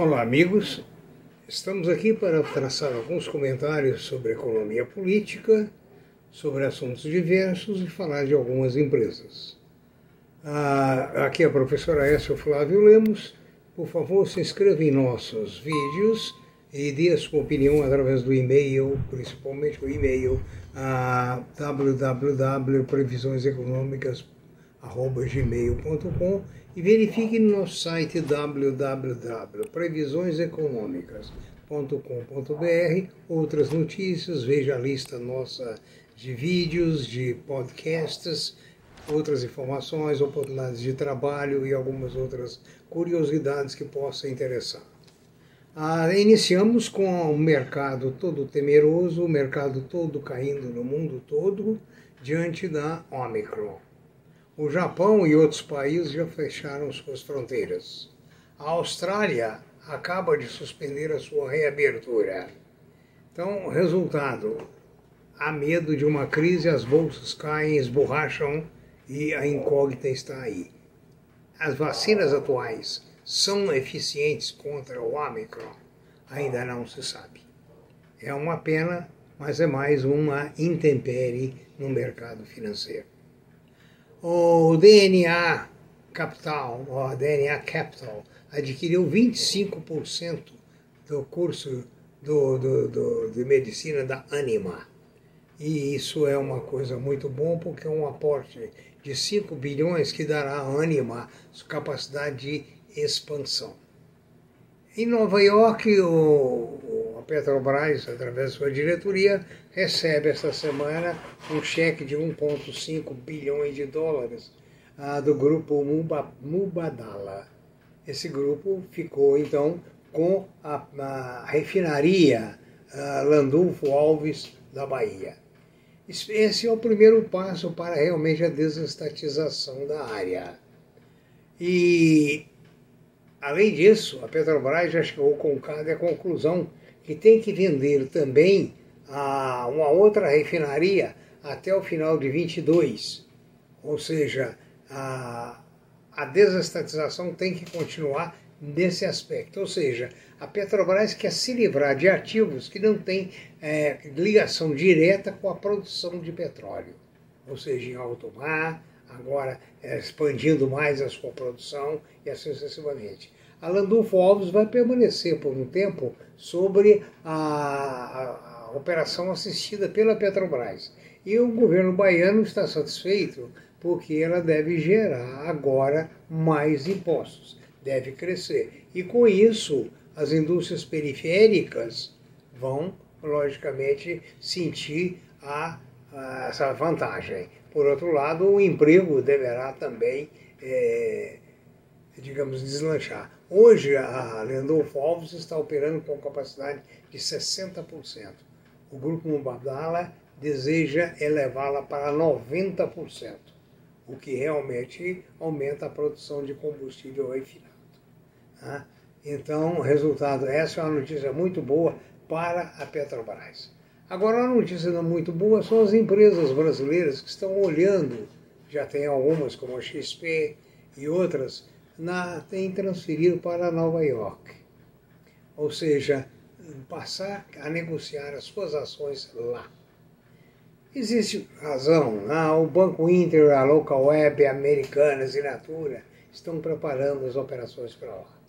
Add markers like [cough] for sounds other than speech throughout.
Olá, amigos. Estamos aqui para traçar alguns comentários sobre economia política, sobre assuntos diversos e falar de algumas empresas. Ah, aqui é a professora Écio Flávio Lemos. Por favor, se inscreva em nossos vídeos e dê a sua opinião através do e-mail, principalmente o e-mail a www.previsioneseconomicas.gmail.com e verifique no nosso site www.previsioneseconomicas.com.br outras notícias, veja a lista nossa de vídeos, de podcasts, outras informações, oportunidades de trabalho e algumas outras curiosidades que possam interessar. Ah, iniciamos com o mercado todo temeroso, o mercado todo caindo no mundo todo diante da Omicron. O Japão e outros países já fecharam suas fronteiras. A Austrália acaba de suspender a sua reabertura. Então, resultado: há medo de uma crise, as bolsas caem, esborracham e a incógnita está aí. As vacinas atuais são eficientes contra o Omicron? Ainda não se sabe. É uma pena, mas é mais uma intempérie no mercado financeiro. O DNA Capital, o DNA Capital, adquiriu 25% do curso do, do, do, de medicina da Anima. E isso é uma coisa muito bom porque é um aporte de 5 bilhões que dará à Anima capacidade de expansão. Em Nova York, o, Petrobras, através de sua diretoria, recebe esta semana um cheque de 1,5 bilhões de dólares ah, do grupo Mubadala. Esse grupo ficou então com a, a refinaria ah, Landulfo Alves da Bahia. Esse é o primeiro passo para realmente a desestatização da área. E, além disso, a Petrobras já chegou com cada conclusão que tem que vender também a uma outra refinaria até o final de 22. Ou seja, a, a desestatização tem que continuar nesse aspecto. Ou seja, a Petrobras quer se livrar de ativos que não têm é, ligação direta com a produção de petróleo. Ou seja, em alto mar, agora é, expandindo mais a sua produção e assim sucessivamente. A Landulfo Alves vai permanecer por um tempo sobre a, a operação assistida pela Petrobras. E o governo baiano está satisfeito porque ela deve gerar agora mais impostos, deve crescer. E com isso, as indústrias periféricas vão, logicamente, sentir a, a, essa vantagem. Por outro lado, o emprego deverá também, é, digamos, deslanchar. Hoje, a Lendolfo Alves está operando com capacidade de 60% o Grupo Mubadala deseja elevá-la para 90%, o que realmente aumenta a produção de combustível refinado. Tá? Então, resultado, essa é uma notícia muito boa para a Petrobras. Agora, uma notícia não muito boa são as empresas brasileiras que estão olhando, já tem algumas como a XP e outras, na, têm transferido para Nova York. Ou seja, passar a negociar as suas ações lá. Existe razão, ah, o Banco Inter, a Local Web, a Americanas e Natura estão preparando as operações para lá.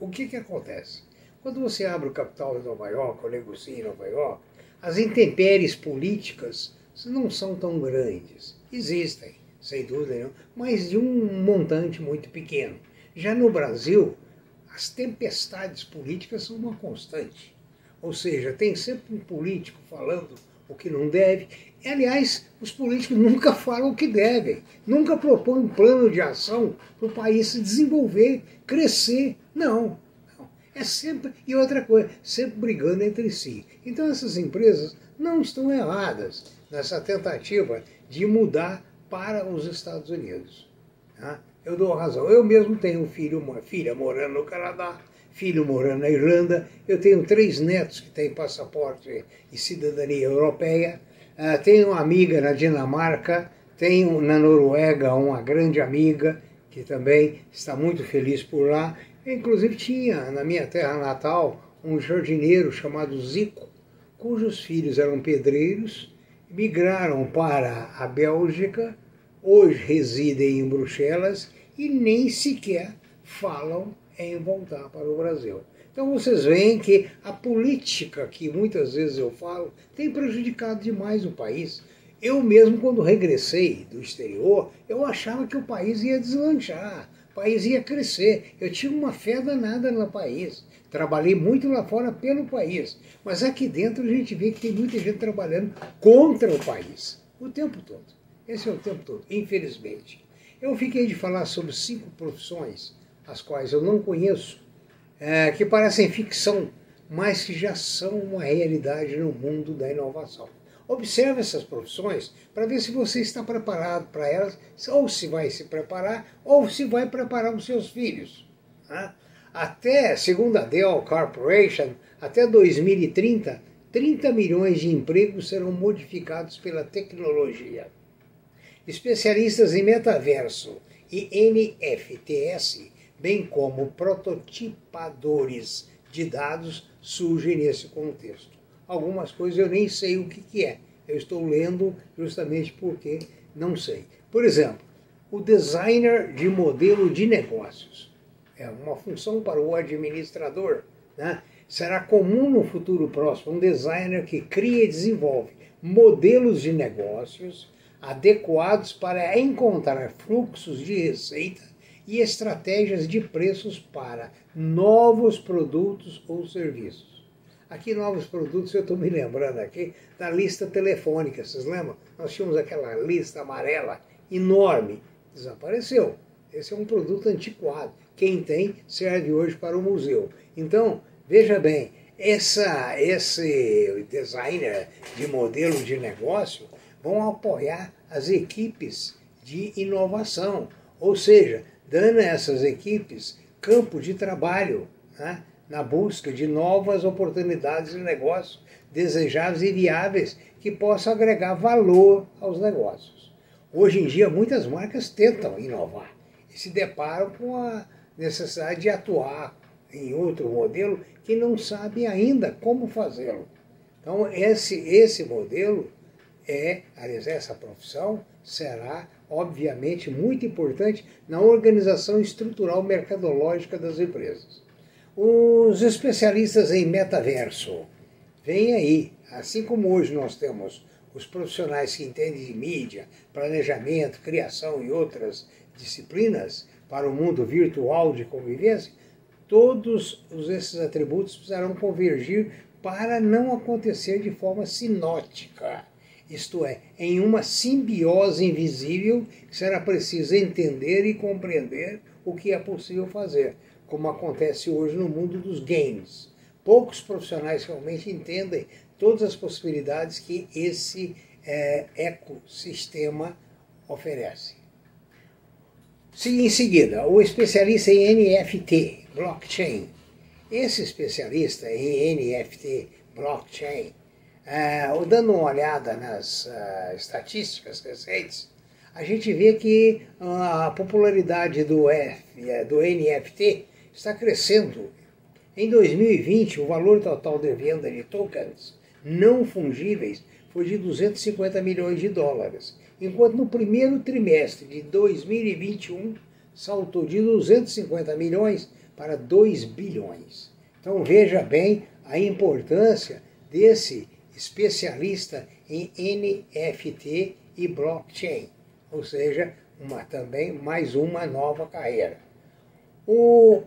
O que, que acontece? Quando você abre o capital em Nova York ou negocia em Nova York, as intempéries políticas não são tão grandes. Existem, sem dúvida nenhuma, mas de um montante muito pequeno. Já no Brasil, as tempestades políticas são uma constante. Ou seja, tem sempre um político falando o que não deve. E, aliás, os políticos [laughs] nunca falam o que devem, nunca propõem um plano de ação para o país se desenvolver, crescer. Não, não. É sempre, e outra coisa, sempre brigando entre si. Então essas empresas não estão erradas nessa tentativa de mudar para os Estados Unidos. Tá? eu dou razão. Eu mesmo tenho um filho, uma filha morando no Canadá, filho morando na Irlanda, eu tenho três netos que têm passaporte e cidadania europeia, uh, tenho uma amiga na Dinamarca, tenho na Noruega uma grande amiga que também está muito feliz por lá. Inclusive tinha na minha terra natal um jardineiro chamado Zico, cujos filhos eram pedreiros, migraram para a Bélgica, hoje residem em Bruxelas e nem sequer falam em voltar para o Brasil. Então vocês veem que a política que muitas vezes eu falo tem prejudicado demais o país. Eu mesmo, quando regressei do exterior, eu achava que o país ia deslanchar, o país ia crescer. Eu tinha uma fé danada no país. Trabalhei muito lá fora pelo país. Mas aqui dentro a gente vê que tem muita gente trabalhando contra o país. O tempo todo. Esse é o tempo todo, infelizmente. Eu fiquei de falar sobre cinco profissões, as quais eu não conheço, é, que parecem ficção, mas que já são uma realidade no mundo da inovação. Observe essas profissões para ver se você está preparado para elas, ou se vai se preparar, ou se vai preparar os seus filhos. Né? Até, segundo a Dell Corporation, até 2030, 30 milhões de empregos serão modificados pela tecnologia. Especialistas em metaverso e NFTs, bem como prototipadores de dados, surgem nesse contexto algumas coisas eu nem sei o que, que é. Eu estou lendo justamente porque não sei. Por exemplo, o designer de modelo de negócios é uma função para o administrador. Né? Será comum no futuro próximo um designer que cria e desenvolve modelos de negócios adequados para encontrar fluxos de receita e estratégias de preços para novos produtos ou serviços. Aqui novos produtos, eu estou me lembrando aqui da lista telefônica, vocês lembram? Nós tínhamos aquela lista amarela enorme, desapareceu. Esse é um produto antiquado. Quem tem serve hoje para o museu. Então, veja bem, essa, esse designer de modelo de negócio vão apoiar as equipes de inovação, ou seja, dando a essas equipes campo de trabalho. Né? na busca de novas oportunidades de negócio desejáveis e viáveis que possam agregar valor aos negócios. Hoje em dia, muitas marcas tentam inovar e se deparam com a necessidade de atuar em outro modelo que não sabe ainda como fazê-lo. Então, esse, esse modelo é, aliás, essa profissão será, obviamente, muito importante na organização estrutural mercadológica das empresas. Os especialistas em metaverso vêm aí, assim como hoje nós temos os profissionais que entendem de mídia, planejamento, criação e outras disciplinas para o mundo virtual de convivência, todos esses atributos precisarão convergir para não acontecer de forma sinótica, isto é, em uma simbiose invisível que será preciso entender e compreender o que é possível fazer como acontece hoje no mundo dos games. Poucos profissionais realmente entendem todas as possibilidades que esse é, ecossistema oferece. Em seguida, o especialista em NFT, blockchain. Esse especialista em NFT, blockchain, é, dando uma olhada nas uh, estatísticas recentes, a gente vê que a popularidade do, F, é, do NFT está crescendo. Em 2020, o valor total de venda de tokens não fungíveis foi de 250 milhões de dólares, enquanto no primeiro trimestre de 2021 saltou de 250 milhões para 2 bilhões. Então veja bem a importância desse especialista em NFT e blockchain, ou seja, uma, também mais uma nova carreira. O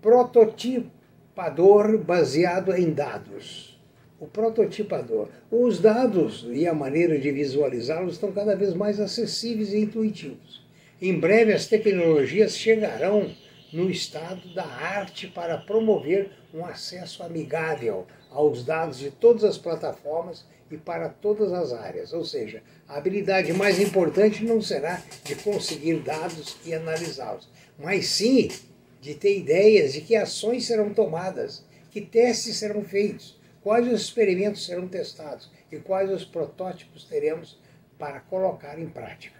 prototipador baseado em dados. O prototipador. Os dados e a maneira de visualizá-los estão cada vez mais acessíveis e intuitivos. Em breve, as tecnologias chegarão no estado da arte para promover um acesso amigável aos dados de todas as plataformas e para todas as áreas. Ou seja, a habilidade mais importante não será de conseguir dados e analisá-los, mas sim de ter ideias de que ações serão tomadas, que testes serão feitos, quais os experimentos serão testados e quais os protótipos teremos para colocar em prática.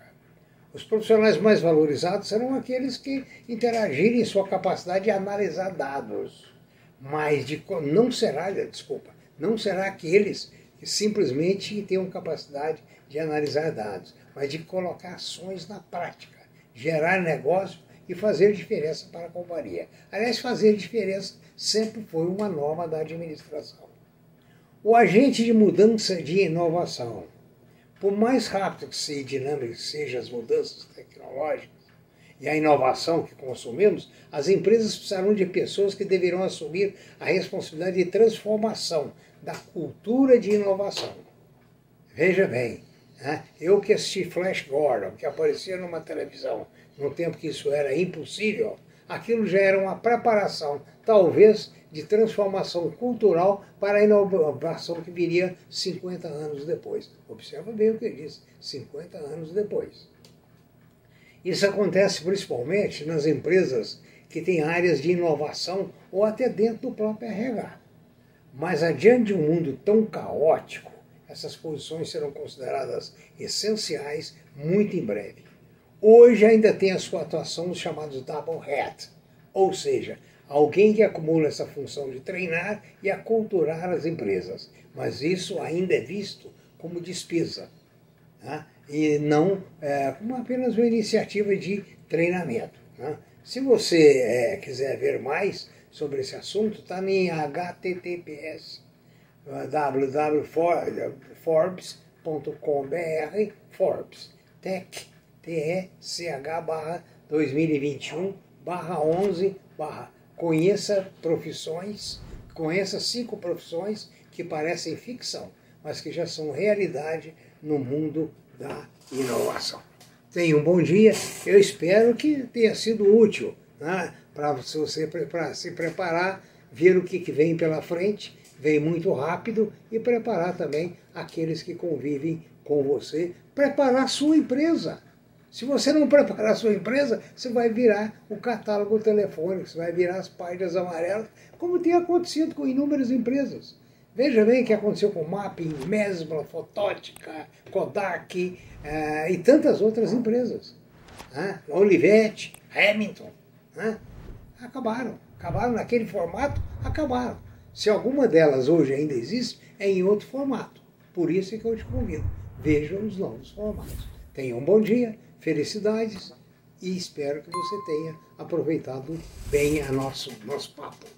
Os profissionais mais valorizados serão aqueles que interagirem em sua capacidade de analisar dados. Mas de, não será, desculpa, não será aqueles que simplesmente tenham capacidade de analisar dados, mas de colocar ações na prática, gerar negócio e fazer diferença para a companhia. Aliás, fazer diferença sempre foi uma norma da administração. O agente de mudança de inovação por mais rápido que seja dinâmico que sejam as mudanças tecnológicas e a inovação que consumimos, as empresas precisarão de pessoas que deverão assumir a responsabilidade de transformação da cultura de inovação. Veja bem, né? eu que assisti Flash Gordon, que aparecia numa televisão no tempo que isso era impossível, aquilo já era uma preparação, talvez, de transformação cultural para a inovação que viria 50 anos depois. Observa bem o que ele diz, 50 anos depois. Isso acontece principalmente nas empresas que têm áreas de inovação ou até dentro do próprio RH. Mas adiante de um mundo tão caótico, essas posições serão consideradas essenciais muito em breve. Hoje ainda tem a sua atuação nos chamados double hat, ou seja, alguém que acumula essa função de treinar e aculturar as empresas. Mas isso ainda é visto como despesa né? e não é, como apenas uma iniciativa de treinamento. Né? Se você é, quiser ver mais sobre esse assunto, está em https www.forbes.com.br Forbes Tech T-E-C-H barra 2021 barra 11 barra conheça profissões, conheça cinco profissões que parecem ficção, mas que já são realidade no mundo da inovação. Tenha um bom dia, eu espero que tenha sido útil né, para você pra se preparar, ver o que, que vem pela frente, vem muito rápido, e preparar também aqueles que convivem com você, preparar sua empresa. Se você não preparar a sua empresa, você vai virar o catálogo telefônico, você vai virar as páginas amarelas, como tem acontecido com inúmeras empresas. Veja bem o que aconteceu com Mapping, Mesbla, Fotótica, Kodak eh, e tantas outras empresas. Né? Olivetti, Hamilton. Né? Acabaram. Acabaram naquele formato, acabaram. Se alguma delas hoje ainda existe, é em outro formato. Por isso é que eu te convido. Vejam os novos formatos. Tenha um bom dia Felicidades e espero que você tenha aproveitado bem a nosso, nosso papo.